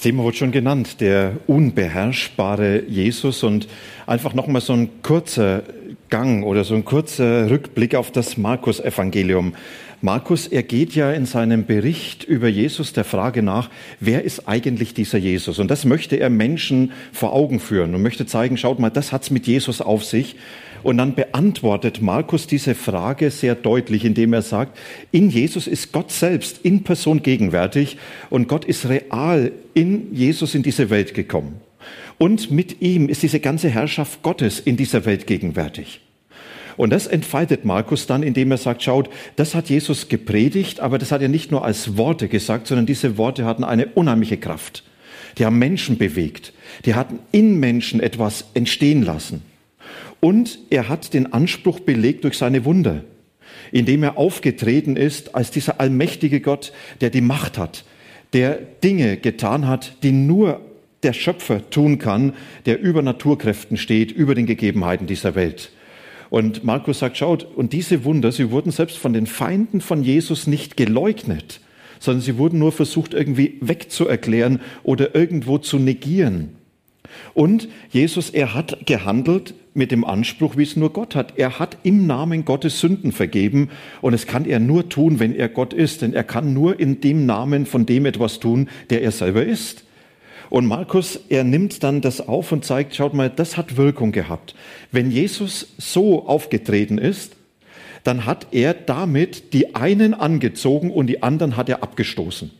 Das Thema wurde schon genannt, der unbeherrschbare Jesus und einfach nochmal so ein kurzer Gang oder so ein kurzer Rückblick auf das Markus-Evangelium. Markus, er geht ja in seinem Bericht über Jesus der Frage nach, wer ist eigentlich dieser Jesus? Und das möchte er Menschen vor Augen führen und möchte zeigen, schaut mal, das hat's mit Jesus auf sich. Und dann beantwortet Markus diese Frage sehr deutlich, indem er sagt, in Jesus ist Gott selbst in Person gegenwärtig und Gott ist real in Jesus in diese Welt gekommen. Und mit ihm ist diese ganze Herrschaft Gottes in dieser Welt gegenwärtig. Und das entfaltet Markus dann, indem er sagt, schaut, das hat Jesus gepredigt, aber das hat er nicht nur als Worte gesagt, sondern diese Worte hatten eine unheimliche Kraft. Die haben Menschen bewegt. Die hatten in Menschen etwas entstehen lassen. Und er hat den Anspruch belegt durch seine Wunder, indem er aufgetreten ist als dieser allmächtige Gott, der die Macht hat, der Dinge getan hat, die nur der Schöpfer tun kann, der über Naturkräften steht, über den Gegebenheiten dieser Welt. Und Markus sagt, schaut, und diese Wunder, sie wurden selbst von den Feinden von Jesus nicht geleugnet, sondern sie wurden nur versucht irgendwie wegzuerklären oder irgendwo zu negieren. Und Jesus, er hat gehandelt mit dem Anspruch, wie es nur Gott hat. Er hat im Namen Gottes Sünden vergeben und es kann er nur tun, wenn er Gott ist, denn er kann nur in dem Namen von dem etwas tun, der er selber ist. Und Markus, er nimmt dann das auf und zeigt, schaut mal, das hat Wirkung gehabt. Wenn Jesus so aufgetreten ist, dann hat er damit die einen angezogen und die anderen hat er abgestoßen.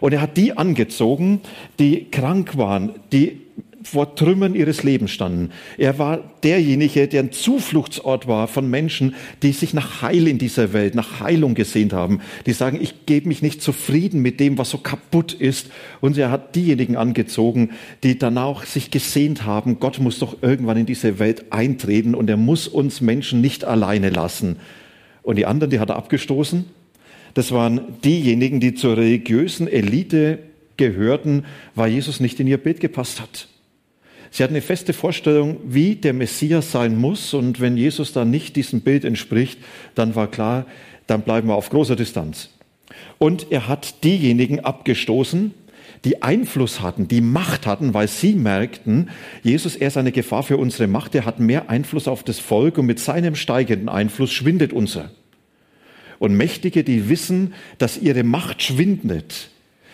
Und er hat die angezogen, die krank waren, die vor Trümmern ihres Lebens standen. Er war derjenige, der ein Zufluchtsort war von Menschen, die sich nach Heil in dieser Welt, nach Heilung gesehnt haben, die sagen, ich gebe mich nicht zufrieden mit dem, was so kaputt ist. Und er hat diejenigen angezogen, die danach sich gesehnt haben, Gott muss doch irgendwann in diese Welt eintreten und er muss uns Menschen nicht alleine lassen. Und die anderen, die hat er abgestoßen das waren diejenigen, die zur religiösen Elite gehörten, weil Jesus nicht in ihr Bild gepasst hat. Sie hatten eine feste Vorstellung, wie der Messias sein muss. Und wenn Jesus dann nicht diesem Bild entspricht, dann war klar, dann bleiben wir auf großer Distanz. Und er hat diejenigen abgestoßen, die Einfluss hatten, die Macht hatten, weil sie merkten, Jesus, er ist eine Gefahr für unsere Macht, er hat mehr Einfluss auf das Volk und mit seinem steigenden Einfluss schwindet unser. Und Mächtige, die wissen, dass ihre Macht schwindet,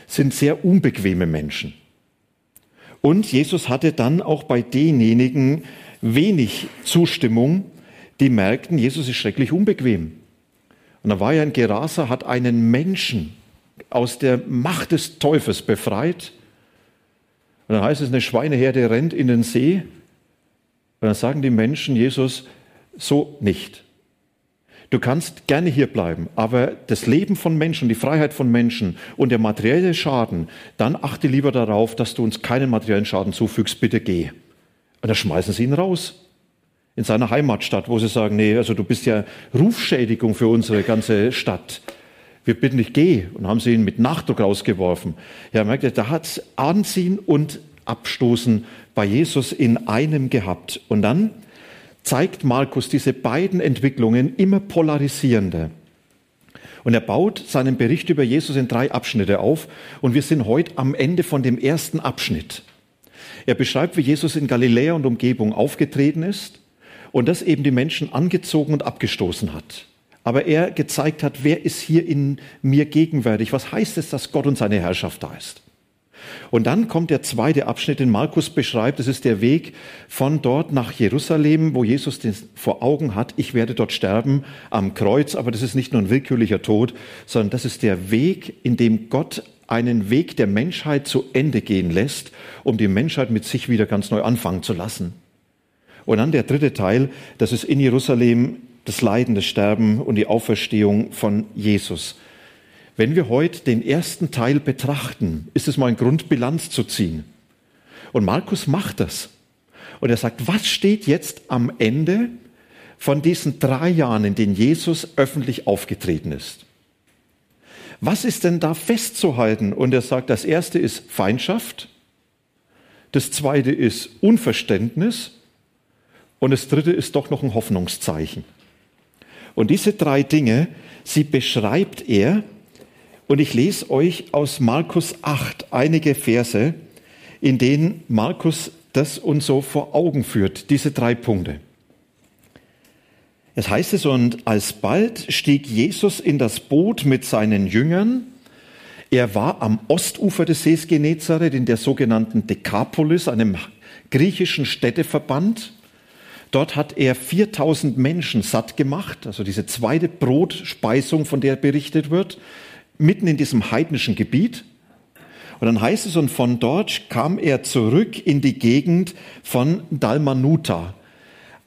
sind sehr unbequeme Menschen. Und Jesus hatte dann auch bei denjenigen wenig Zustimmung, die merkten, Jesus ist schrecklich unbequem. Und da war ja ein Gerasa, hat einen Menschen aus der Macht des Teufels befreit. Und dann heißt es, eine Schweineherde rennt in den See. Und dann sagen die Menschen, Jesus, so nicht. Du kannst gerne hier bleiben, aber das Leben von Menschen, die Freiheit von Menschen und der materielle Schaden, dann achte lieber darauf, dass du uns keinen materiellen Schaden zufügst, bitte geh. Und da schmeißen sie ihn raus. In seiner Heimatstadt, wo sie sagen, nee, also du bist ja Rufschädigung für unsere ganze Stadt. Wir bitten dich, geh. Und haben sie ihn mit Nachdruck rausgeworfen. Ja, merkt ihr, da hat's Anziehen und Abstoßen bei Jesus in einem gehabt. Und dann zeigt Markus diese beiden Entwicklungen immer polarisierender. Und er baut seinen Bericht über Jesus in drei Abschnitte auf. Und wir sind heute am Ende von dem ersten Abschnitt. Er beschreibt, wie Jesus in Galiläa und Umgebung aufgetreten ist und das eben die Menschen angezogen und abgestoßen hat. Aber er gezeigt hat, wer ist hier in mir gegenwärtig? Was heißt es, dass Gott und seine Herrschaft da ist? Und dann kommt der zweite Abschnitt, den Markus beschreibt. Das ist der Weg von dort nach Jerusalem, wo Jesus den vor Augen hat. Ich werde dort sterben am Kreuz. Aber das ist nicht nur ein willkürlicher Tod, sondern das ist der Weg, in dem Gott einen Weg der Menschheit zu Ende gehen lässt, um die Menschheit mit sich wieder ganz neu anfangen zu lassen. Und dann der dritte Teil, das ist in Jerusalem das Leiden, das Sterben und die Auferstehung von Jesus. Wenn wir heute den ersten Teil betrachten, ist es mal ein Grund, Bilanz zu ziehen. Und Markus macht das. Und er sagt, was steht jetzt am Ende von diesen drei Jahren, in denen Jesus öffentlich aufgetreten ist? Was ist denn da festzuhalten? Und er sagt, das erste ist Feindschaft, das zweite ist Unverständnis und das dritte ist doch noch ein Hoffnungszeichen. Und diese drei Dinge, sie beschreibt er, und ich lese euch aus Markus 8 einige Verse, in denen Markus das uns so vor Augen führt, diese drei Punkte. Es heißt es, und alsbald stieg Jesus in das Boot mit seinen Jüngern. Er war am Ostufer des Sees Genezareth in der sogenannten Dekapolis, einem griechischen Städteverband. Dort hat er 4000 Menschen satt gemacht, also diese zweite Brotspeisung, von der berichtet wird, mitten in diesem heidnischen Gebiet. Und dann heißt es, und von dort kam er zurück in die Gegend von Dalmanuta,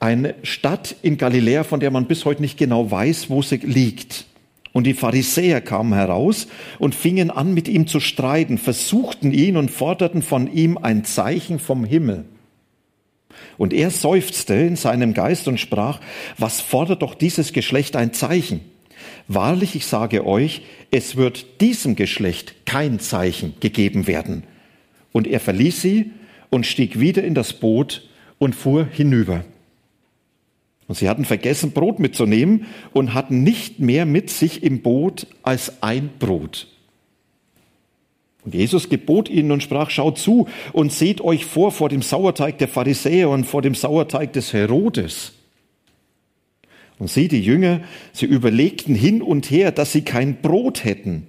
eine Stadt in Galiläa, von der man bis heute nicht genau weiß, wo sie liegt. Und die Pharisäer kamen heraus und fingen an, mit ihm zu streiten, versuchten ihn und forderten von ihm ein Zeichen vom Himmel. Und er seufzte in seinem Geist und sprach, was fordert doch dieses Geschlecht ein Zeichen? Wahrlich, ich sage euch, es wird diesem Geschlecht kein Zeichen gegeben werden. Und er verließ sie und stieg wieder in das Boot und fuhr hinüber. Und sie hatten vergessen, Brot mitzunehmen und hatten nicht mehr mit sich im Boot als ein Brot. Und Jesus gebot ihnen und sprach, schaut zu und seht euch vor vor dem Sauerteig der Pharisäer und vor dem Sauerteig des Herodes. Und sie, die Jünger, sie überlegten hin und her, dass sie kein Brot hätten.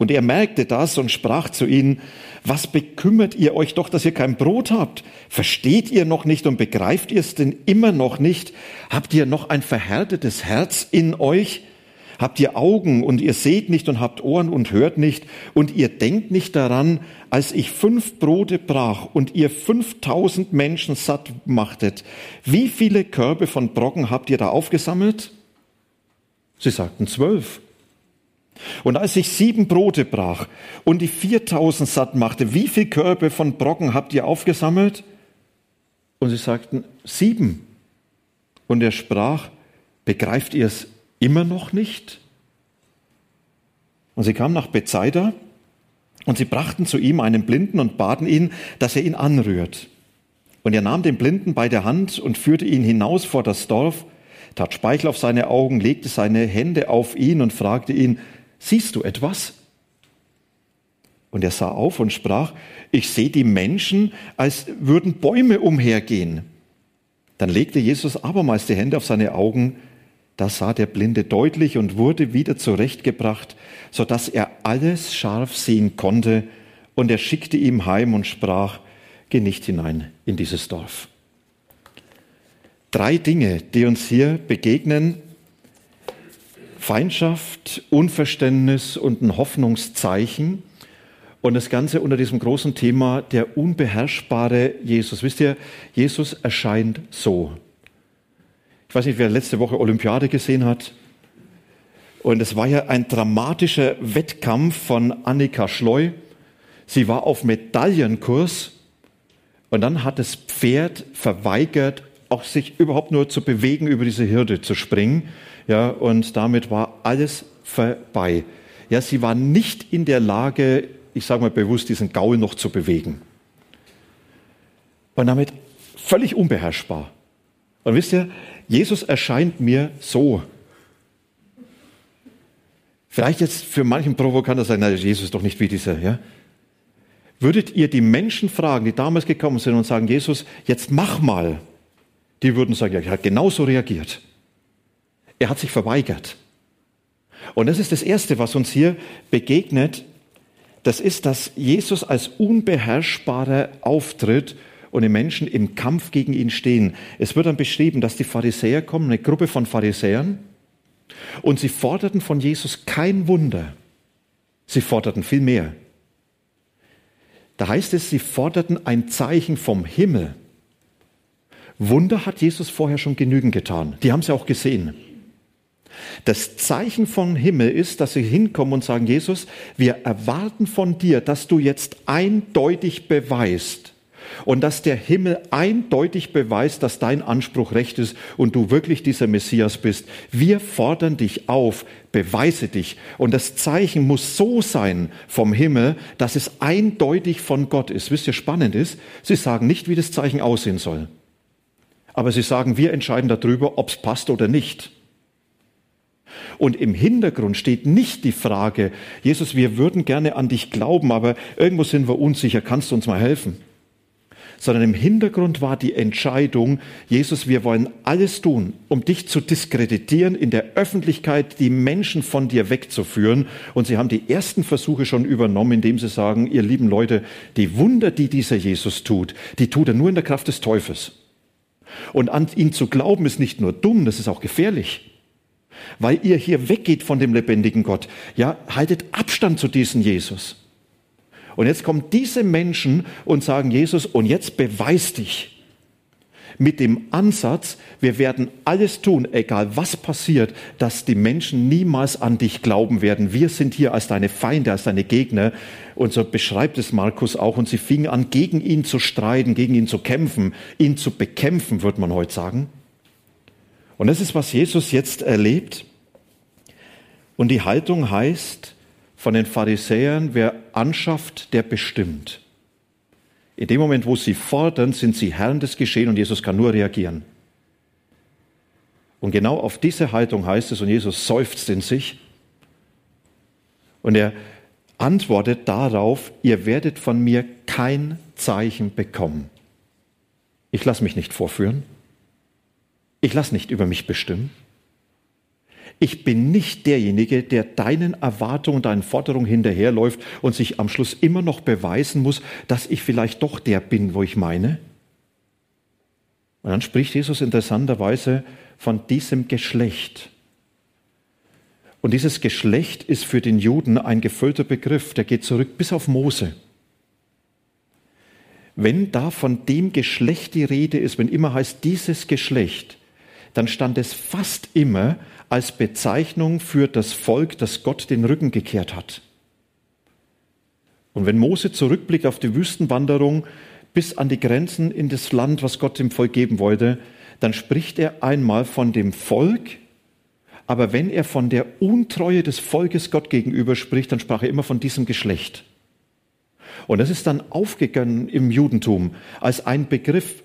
Und er merkte das und sprach zu ihnen, was bekümmert ihr euch doch, dass ihr kein Brot habt? Versteht ihr noch nicht und begreift ihr es denn immer noch nicht? Habt ihr noch ein verhärtetes Herz in euch? Habt ihr Augen und ihr seht nicht und habt Ohren und hört nicht und ihr denkt nicht daran, als ich fünf Brote brach und ihr fünftausend Menschen satt machtet, wie viele Körbe von Brocken habt ihr da aufgesammelt? Sie sagten zwölf. Und als ich sieben Brote brach und die viertausend satt machte, wie viele Körbe von Brocken habt ihr aufgesammelt? Und sie sagten sieben. Und er sprach, begreift ihr es immer noch nicht? Und sie kamen nach Bethsaida und sie brachten zu ihm einen Blinden und baten ihn, dass er ihn anrührt. Und er nahm den Blinden bei der Hand und führte ihn hinaus vor das Dorf, tat Speichel auf seine Augen, legte seine Hände auf ihn und fragte ihn, siehst du etwas? Und er sah auf und sprach, ich sehe die Menschen, als würden Bäume umhergehen. Dann legte Jesus abermals die Hände auf seine Augen, da sah der Blinde deutlich und wurde wieder zurechtgebracht, so dass er alles scharf sehen konnte. Und er schickte ihm heim und sprach, geh nicht hinein in dieses Dorf. Drei Dinge, die uns hier begegnen. Feindschaft, Unverständnis und ein Hoffnungszeichen. Und das Ganze unter diesem großen Thema der unbeherrschbare Jesus. Wisst ihr, Jesus erscheint so. Ich weiß nicht, wer letzte Woche Olympiade gesehen hat. Und es war ja ein dramatischer Wettkampf von Annika Schleu. Sie war auf Medaillenkurs und dann hat das Pferd verweigert, auch sich überhaupt nur zu bewegen, über diese Hürde zu springen. Ja, und damit war alles vorbei. Ja, sie war nicht in der Lage, ich sage mal bewusst, diesen Gaul noch zu bewegen. Und damit völlig unbeherrschbar. Und wisst ihr, Jesus erscheint mir so. Vielleicht jetzt für manchen Provokanter sein, na, Jesus ist doch nicht wie dieser, ja? Würdet ihr die Menschen fragen, die damals gekommen sind und sagen, Jesus, jetzt mach mal. Die würden sagen, ja, er hat genauso reagiert. Er hat sich verweigert. Und das ist das Erste, was uns hier begegnet. Das ist, dass Jesus als unbeherrschbarer auftritt und die Menschen im Kampf gegen ihn stehen. Es wird dann beschrieben, dass die Pharisäer kommen, eine Gruppe von Pharisäern, und sie forderten von Jesus kein Wunder. Sie forderten viel mehr. Da heißt es, sie forderten ein Zeichen vom Himmel. Wunder hat Jesus vorher schon genügend getan. Die haben sie auch gesehen. Das Zeichen vom Himmel ist, dass sie hinkommen und sagen, Jesus, wir erwarten von dir, dass du jetzt eindeutig beweist, und dass der Himmel eindeutig beweist, dass dein Anspruch recht ist und du wirklich dieser Messias bist. Wir fordern dich auf, beweise dich. Und das Zeichen muss so sein vom Himmel, dass es eindeutig von Gott ist. Wisst ihr, spannend ist, sie sagen nicht, wie das Zeichen aussehen soll. Aber sie sagen, wir entscheiden darüber, ob es passt oder nicht. Und im Hintergrund steht nicht die Frage, Jesus, wir würden gerne an dich glauben, aber irgendwo sind wir unsicher, kannst du uns mal helfen? Sondern im Hintergrund war die Entscheidung, Jesus, wir wollen alles tun, um dich zu diskreditieren, in der Öffentlichkeit die Menschen von dir wegzuführen. Und sie haben die ersten Versuche schon übernommen, indem sie sagen, ihr lieben Leute, die Wunder, die dieser Jesus tut, die tut er nur in der Kraft des Teufels. Und an ihn zu glauben ist nicht nur dumm, das ist auch gefährlich weil ihr hier weggeht von dem lebendigen Gott. Ja, haltet Abstand zu diesem Jesus. Und jetzt kommen diese Menschen und sagen, Jesus, und jetzt beweis dich. Mit dem Ansatz, wir werden alles tun, egal was passiert, dass die Menschen niemals an dich glauben werden. Wir sind hier als deine Feinde, als deine Gegner. Und so beschreibt es Markus auch. Und sie fingen an, gegen ihn zu streiten, gegen ihn zu kämpfen, ihn zu bekämpfen, würde man heute sagen. Und das ist, was Jesus jetzt erlebt. Und die Haltung heißt von den Pharisäern, wer anschafft, der bestimmt. In dem Moment, wo sie fordern, sind sie Herren des Geschehen und Jesus kann nur reagieren. Und genau auf diese Haltung heißt es, und Jesus seufzt in sich, und er antwortet darauf, ihr werdet von mir kein Zeichen bekommen. Ich lasse mich nicht vorführen. Ich lasse nicht über mich bestimmen. Ich bin nicht derjenige, der deinen Erwartungen, deinen Forderungen hinterherläuft und sich am Schluss immer noch beweisen muss, dass ich vielleicht doch der bin, wo ich meine. Und dann spricht Jesus interessanterweise von diesem Geschlecht. Und dieses Geschlecht ist für den Juden ein gefüllter Begriff, der geht zurück bis auf Mose. Wenn da von dem Geschlecht die Rede ist, wenn immer heißt dieses Geschlecht, dann stand es fast immer als Bezeichnung für das Volk, das Gott den Rücken gekehrt hat. Und wenn Mose zurückblickt auf die Wüstenwanderung bis an die Grenzen in das Land, was Gott dem Volk geben wollte, dann spricht er einmal von dem Volk, aber wenn er von der Untreue des Volkes Gott gegenüber spricht, dann sprach er immer von diesem Geschlecht. Und das ist dann aufgegangen im Judentum als ein Begriff,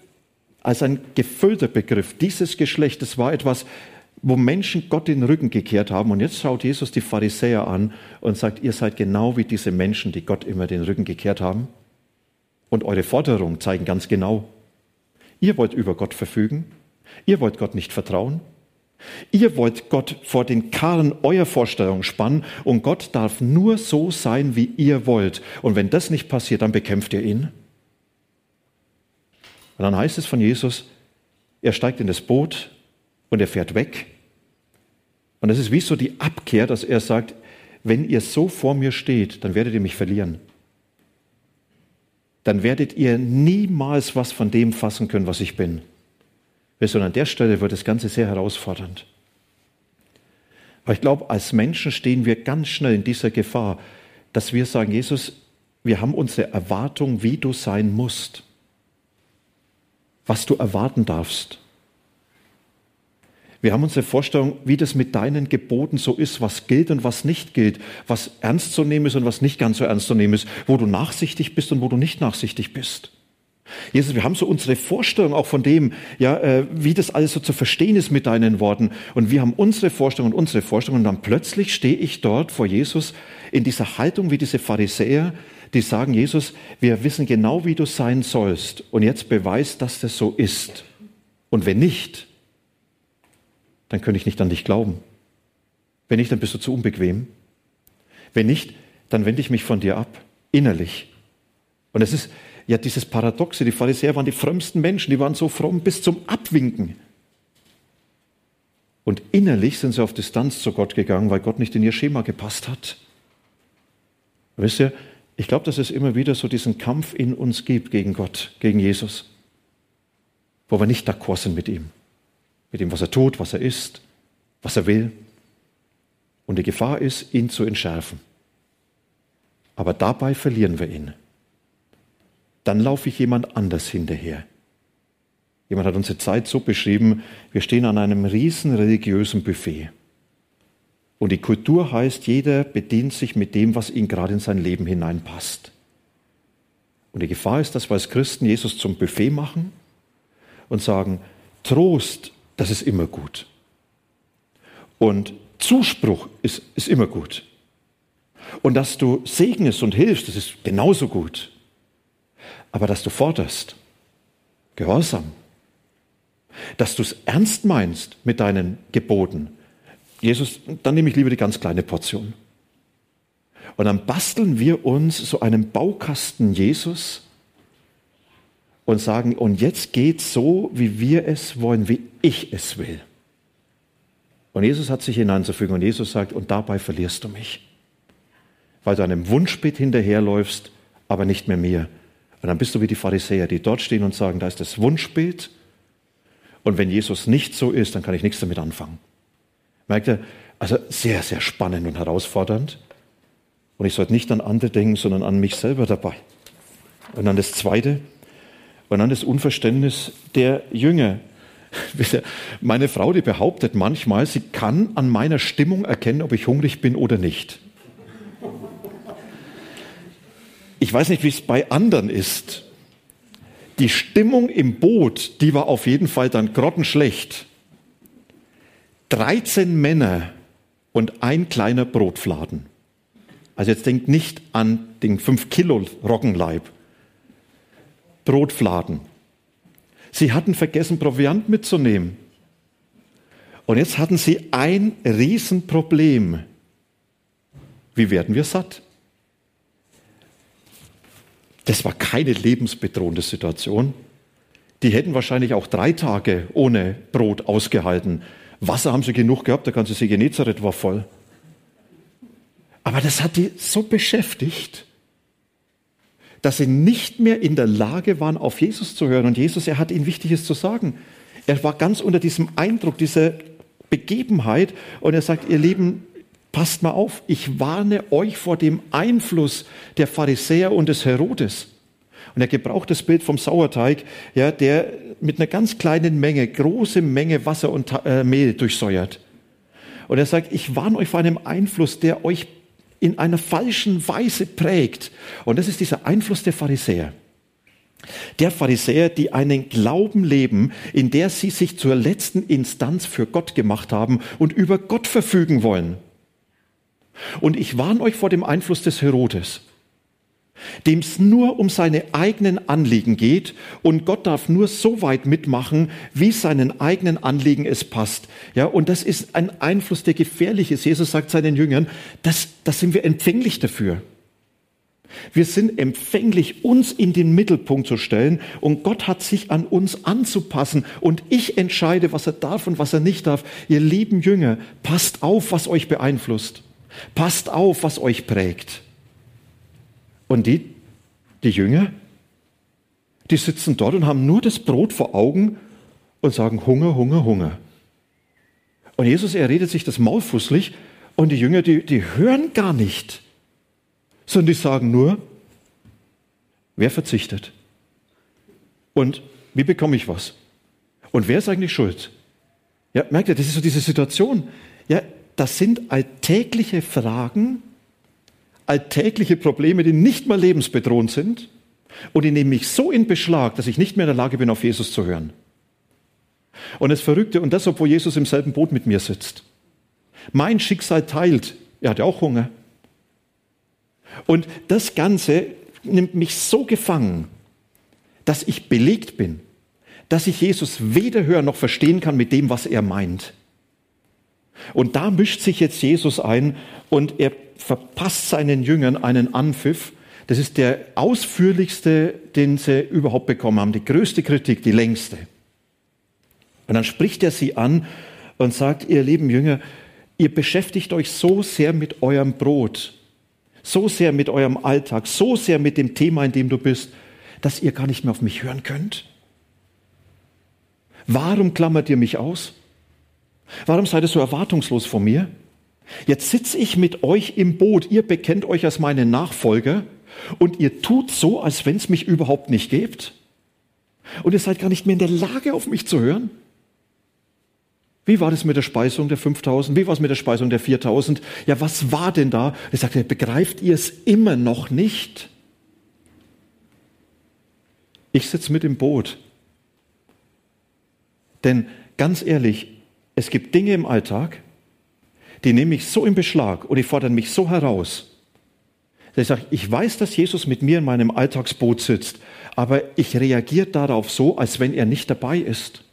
als ein gefüllter Begriff. Dieses Geschlecht, das war etwas, wo Menschen Gott den Rücken gekehrt haben. Und jetzt schaut Jesus die Pharisäer an und sagt, ihr seid genau wie diese Menschen, die Gott immer den Rücken gekehrt haben. Und eure Forderungen zeigen ganz genau, ihr wollt über Gott verfügen, ihr wollt Gott nicht vertrauen, ihr wollt Gott vor den Karren eurer Vorstellung spannen und Gott darf nur so sein, wie ihr wollt. Und wenn das nicht passiert, dann bekämpft ihr ihn. Und dann heißt es von Jesus, er steigt in das Boot und er fährt weg. Und das ist wie so die Abkehr, dass er sagt, wenn ihr so vor mir steht, dann werdet ihr mich verlieren. Dann werdet ihr niemals was von dem fassen können, was ich bin. Sondern an der Stelle wird das Ganze sehr herausfordernd. Aber ich glaube, als Menschen stehen wir ganz schnell in dieser Gefahr, dass wir sagen, Jesus, wir haben unsere Erwartung, wie du sein musst was du erwarten darfst. Wir haben unsere Vorstellung, wie das mit deinen Geboten so ist, was gilt und was nicht gilt, was ernst zu nehmen ist und was nicht ganz so ernst zu nehmen ist, wo du nachsichtig bist und wo du nicht nachsichtig bist. Jesus, wir haben so unsere Vorstellung auch von dem, ja, äh, wie das alles so zu verstehen ist mit deinen Worten. Und wir haben unsere Vorstellung und unsere Vorstellung. Und dann plötzlich stehe ich dort vor Jesus in dieser Haltung wie diese Pharisäer, die sagen, Jesus, wir wissen genau, wie du sein sollst und jetzt beweist, dass das so ist. Und wenn nicht, dann könnte ich nicht an dich glauben. Wenn nicht, dann bist du zu unbequem. Wenn nicht, dann wende ich mich von dir ab, innerlich. Und es ist ja dieses Paradoxe, die Pharisäer waren die frömmsten Menschen, die waren so fromm bis zum Abwinken. Und innerlich sind sie auf Distanz zu Gott gegangen, weil Gott nicht in ihr Schema gepasst hat. Wisst ihr, ich glaube, dass es immer wieder so diesen Kampf in uns gibt gegen Gott, gegen Jesus, wo wir nicht d'accord sind mit ihm, mit dem, was er tut, was er ist, was er will. Und die Gefahr ist, ihn zu entschärfen. Aber dabei verlieren wir ihn. dann laufe ich jemand anders hinterher. Jemand hat unsere Zeit so beschrieben, wir stehen an einem riesen religiösen Buffet. Und die Kultur heißt, jeder bedient sich mit dem, was ihn gerade in sein Leben hineinpasst. Und die Gefahr ist, dass wir als Christen Jesus zum Buffet machen und sagen, Trost, das ist immer gut. Und Zuspruch ist, ist immer gut. Und dass du segnest und hilfst, das ist genauso gut. Aber dass du forderst, Gehorsam, dass du es ernst meinst mit deinen Geboten, Jesus, dann nehme ich lieber die ganz kleine Portion. Und dann basteln wir uns so einen Baukasten Jesus und sagen, und jetzt geht so, wie wir es wollen, wie ich es will. Und Jesus hat sich hineinzufügen und Jesus sagt, und dabei verlierst du mich. Weil du einem Wunschbild hinterherläufst, aber nicht mehr mir. Und dann bist du wie die Pharisäer, die dort stehen und sagen, da ist das Wunschbild. Und wenn Jesus nicht so ist, dann kann ich nichts damit anfangen. Merkt ihr? Also sehr, sehr spannend und herausfordernd. Und ich sollte nicht an andere denken, sondern an mich selber dabei. Und dann das Zweite, und dann das Unverständnis der Jünger. Meine Frau, die behauptet manchmal, sie kann an meiner Stimmung erkennen, ob ich hungrig bin oder nicht. Ich weiß nicht, wie es bei anderen ist. Die Stimmung im Boot, die war auf jeden Fall dann grottenschlecht. 13 Männer und ein kleiner Brotfladen. Also jetzt denkt nicht an den 5 Kilo Roggenleib. Brotfladen. Sie hatten vergessen, Proviant mitzunehmen. Und jetzt hatten sie ein Riesenproblem. Wie werden wir satt? Das war keine lebensbedrohende Situation. Die hätten wahrscheinlich auch drei Tage ohne Brot ausgehalten. Wasser haben sie genug gehabt, der ganze See Genezareth war voll. Aber das hat die so beschäftigt, dass sie nicht mehr in der Lage waren, auf Jesus zu hören. Und Jesus, er hat ihnen Wichtiges zu sagen. Er war ganz unter diesem Eindruck dieser Begebenheit und er sagt, ihr Lieben, passt mal auf, ich warne euch vor dem Einfluss der Pharisäer und des Herodes. Und er gebraucht das Bild vom Sauerteig, ja, der mit einer ganz kleinen Menge, große Menge Wasser und äh, Mehl durchsäuert. Und er sagt, ich warne euch vor einem Einfluss, der euch in einer falschen Weise prägt. Und das ist dieser Einfluss der Pharisäer. Der Pharisäer, die einen Glauben leben, in der sie sich zur letzten Instanz für Gott gemacht haben und über Gott verfügen wollen. Und ich warne euch vor dem Einfluss des Herodes dem es nur um seine eigenen Anliegen geht und Gott darf nur so weit mitmachen, wie seinen eigenen Anliegen es passt. Ja, und das ist ein Einfluss, der gefährlich ist. Jesus sagt seinen Jüngern, das, das sind wir empfänglich dafür. Wir sind empfänglich, uns in den Mittelpunkt zu stellen und Gott hat sich an uns anzupassen und ich entscheide, was er darf und was er nicht darf. Ihr lieben Jünger, passt auf, was euch beeinflusst. Passt auf, was euch prägt. Und die, die Jünger, die sitzen dort und haben nur das Brot vor Augen und sagen Hunger, Hunger, Hunger. Und Jesus, er redet sich das Maul fußlich und die Jünger, die, die hören gar nicht, sondern die sagen nur, wer verzichtet? Und wie bekomme ich was? Und wer ist eigentlich schuld? Ja, merkt ihr, das ist so diese Situation. Ja, das sind alltägliche Fragen, alltägliche Probleme, die nicht mal lebensbedrohend sind und die nehmen mich so in Beschlag, dass ich nicht mehr in der Lage bin, auf Jesus zu hören. Und das Verrückte, und das, obwohl Jesus im selben Boot mit mir sitzt. Mein Schicksal teilt. Er hat ja auch Hunger. Und das Ganze nimmt mich so gefangen, dass ich belegt bin, dass ich Jesus weder hören noch verstehen kann mit dem, was er meint. Und da mischt sich jetzt Jesus ein und er verpasst seinen Jüngern einen Anpfiff. Das ist der ausführlichste, den sie überhaupt bekommen haben. Die größte Kritik, die längste. Und dann spricht er sie an und sagt, ihr lieben Jünger, ihr beschäftigt euch so sehr mit eurem Brot, so sehr mit eurem Alltag, so sehr mit dem Thema, in dem du bist, dass ihr gar nicht mehr auf mich hören könnt. Warum klammert ihr mich aus? Warum seid ihr so erwartungslos vor mir? Jetzt sitze ich mit euch im Boot, ihr bekennt euch als meine Nachfolger Und ihr tut so, als wenn es mich überhaupt nicht gibt. Und ihr seid gar nicht mehr in der Lage, auf mich zu hören. Wie war das mit der Speisung der 5000? Wie war es mit der Speisung der 4000? Ja, was war denn da? Er sagte, begreift ihr es immer noch nicht? Ich sitze mit im Boot. Denn ganz ehrlich, es gibt Dinge im Alltag, die nehme ich so in Beschlag und die fordern mich so heraus. Dass ich sage, ich weiß, dass Jesus mit mir in meinem Alltagsboot sitzt, aber ich reagiere darauf so, als wenn er nicht dabei ist.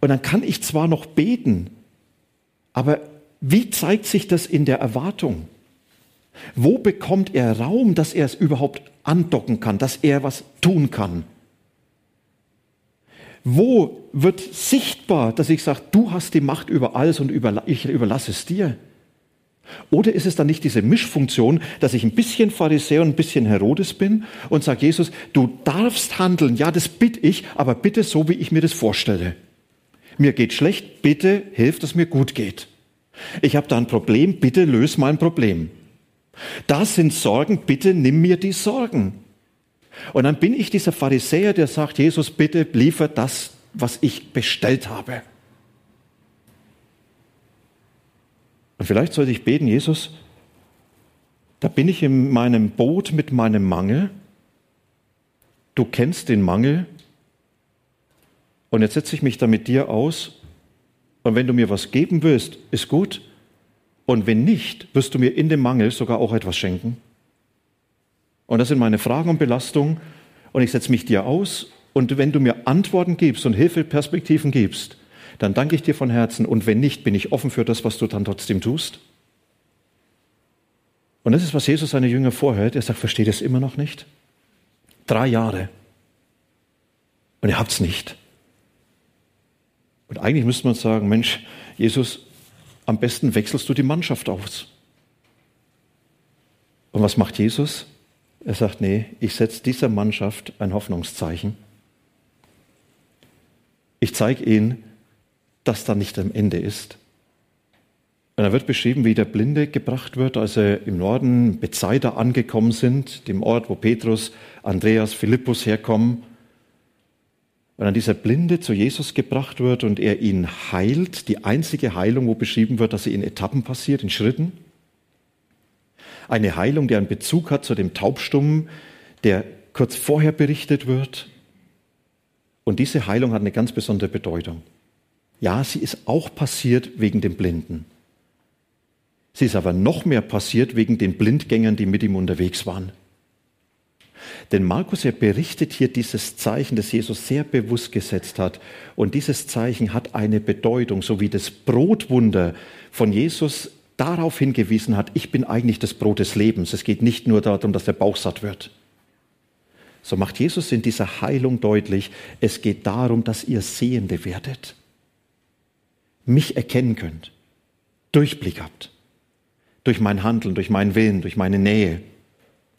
Und dann kann ich zwar noch beten, aber wie zeigt sich das in der Erwartung? Wo bekommt er Raum, dass er es überhaupt andocken kann, dass er was tun kann? Wo wird sichtbar, dass ich sage, du hast die Macht über alles und ich überlasse es dir? Oder ist es dann nicht diese Mischfunktion, dass ich ein bisschen Pharisäer und ein bisschen Herodes bin und sage, Jesus, du darfst handeln, ja, das bitte ich, aber bitte so, wie ich mir das vorstelle mir geht schlecht, bitte hilf, dass mir gut geht. Ich habe da ein Problem, bitte löse mein Problem. Das sind Sorgen, bitte nimm mir die Sorgen. Und dann bin ich dieser Pharisäer, der sagt, Jesus, bitte liefer das, was ich bestellt habe. Und vielleicht sollte ich beten, Jesus, da bin ich in meinem Boot mit meinem Mangel. Du kennst den Mangel, und jetzt setze ich mich da mit dir aus. Und wenn du mir was geben willst, ist gut. Und wenn nicht, wirst du mir in dem Mangel sogar auch etwas schenken. Und das sind meine Fragen und Belastungen. Und ich setze mich dir aus. Und wenn du mir Antworten gibst und Hilfeperspektiven gibst, dann danke ich dir von Herzen. Und wenn nicht, bin ich offen für das, was du dann trotzdem tust. Und das ist, was Jesus seine Jünger vorhält. Er sagt, versteht es immer noch nicht? Drei Jahre. Und ihr habt es nicht. Und eigentlich müsste man sagen, Mensch, Jesus, am besten wechselst du die Mannschaft aus. Und was macht Jesus? Er sagt, nee, ich setze dieser Mannschaft ein Hoffnungszeichen. Ich zeige ihnen, dass da nicht am Ende ist. Und da wird beschrieben, wie der Blinde gebracht wird, als er im Norden Bethsaida angekommen sind, dem Ort, wo Petrus, Andreas, Philippus herkommen und dann dieser Blinde zu Jesus gebracht wird und er ihn heilt, die einzige Heilung, wo beschrieben wird, dass sie in Etappen passiert, in Schritten. Eine Heilung, die einen Bezug hat zu dem Taubstummen, der kurz vorher berichtet wird. Und diese Heilung hat eine ganz besondere Bedeutung. Ja, sie ist auch passiert wegen dem Blinden. Sie ist aber noch mehr passiert wegen den Blindgängern, die mit ihm unterwegs waren. Denn Markus, er berichtet hier dieses Zeichen, das Jesus sehr bewusst gesetzt hat. Und dieses Zeichen hat eine Bedeutung, so wie das Brotwunder von Jesus darauf hingewiesen hat, ich bin eigentlich das Brot des Lebens. Es geht nicht nur darum, dass der Bauch satt wird. So macht Jesus in dieser Heilung deutlich, es geht darum, dass ihr Sehende werdet. Mich erkennen könnt. Durchblick habt. Durch mein Handeln, durch meinen Willen, durch meine Nähe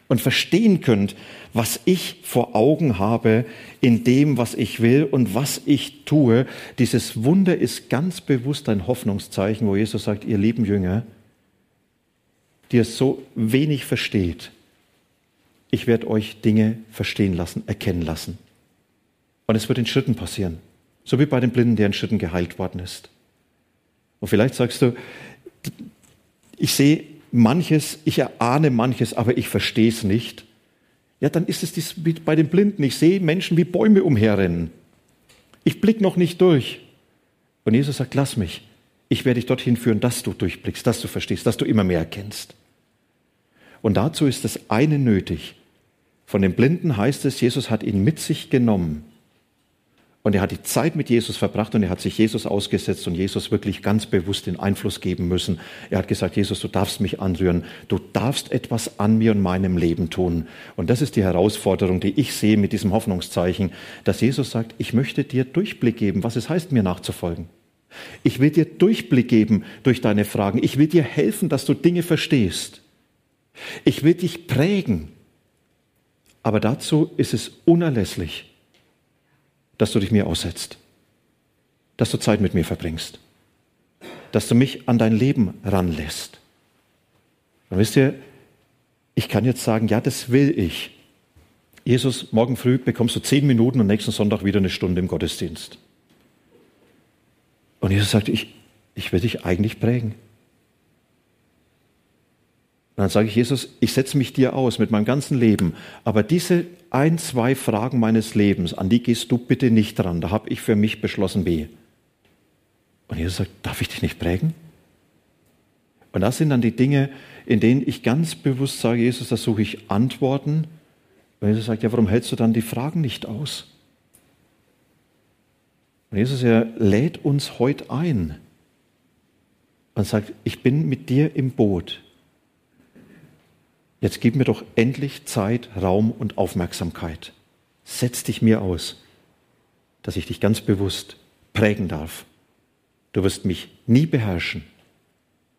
und verstehen könnt, was ich vor Augen habe in dem, was ich will und was ich tue. Dieses Wunder ist ganz bewusst ein Hoffnungszeichen, wo Jesus sagt, ihr lieben Jünger, die es so wenig versteht, ich werde euch Dinge verstehen lassen, erkennen lassen. Und es wird in Schritten passieren. So wie bei dem Blinden, der in Schritten geheilt worden ist. Und vielleicht sagst du, ich sehe manches, ich erahne manches, aber ich verstehe es nicht, ja, dann ist es dies bei den Blinden. Ich sehe Menschen wie Bäume umherrennen. Ich blicke noch nicht durch. Und Jesus sagt, lass mich. Ich werde dich dorthin führen, dass du durchblickst, dass du verstehst, dass du immer mehr erkennst. Und dazu ist das eine nötig. Von den Blinden heißt es, Jesus hat ihn mit sich genommen und er hat die Zeit mit Jesus verbracht und er hat sich Jesus ausgesetzt und Jesus wirklich ganz bewusst den Einfluss geben müssen. Er hat gesagt, Jesus, du darfst mich anrühren. Du darfst etwas an mir und meinem Leben tun. Und das ist die Herausforderung, die ich sehe mit diesem Hoffnungszeichen, dass Jesus sagt, ich möchte dir Durchblick geben, was es heißt, mir nachzufolgen. Ich will dir Durchblick geben durch deine Fragen. Ich will dir helfen, dass du Dinge verstehst. Ich will dich prägen. Aber dazu ist es unerlässlich, dass du dich mir aussetzt, dass du Zeit mit mir verbringst, dass du mich an dein Leben ranlässt. Und wisst ihr, ich kann jetzt sagen, ja, das will ich. Jesus, morgen früh bekommst du zehn Minuten und nächsten Sonntag wieder eine Stunde im Gottesdienst. Und Jesus sagt, ich, ich will dich eigentlich prägen. Und dann sage ich, Jesus, ich setze mich dir aus mit meinem ganzen Leben, aber diese ein, zwei Fragen meines Lebens, an die gehst du bitte nicht dran. Da habe ich für mich beschlossen, weh. Und Jesus sagt, darf ich dich nicht prägen? Und das sind dann die Dinge, in denen ich ganz bewusst sage, Jesus, da suche ich Antworten. Und Jesus sagt, ja, warum hältst du dann die Fragen nicht aus? Und Jesus, er lädt uns heute ein und sagt, ich bin mit dir im Boot. Jetzt gib mir doch endlich Zeit, Raum und Aufmerksamkeit. Setz dich mir aus, dass ich dich ganz bewusst prägen darf. Du wirst mich nie beherrschen,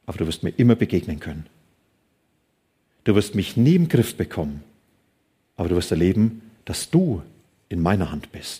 aber du wirst mir immer begegnen können. Du wirst mich nie im Griff bekommen, aber du wirst erleben, dass du in meiner Hand bist.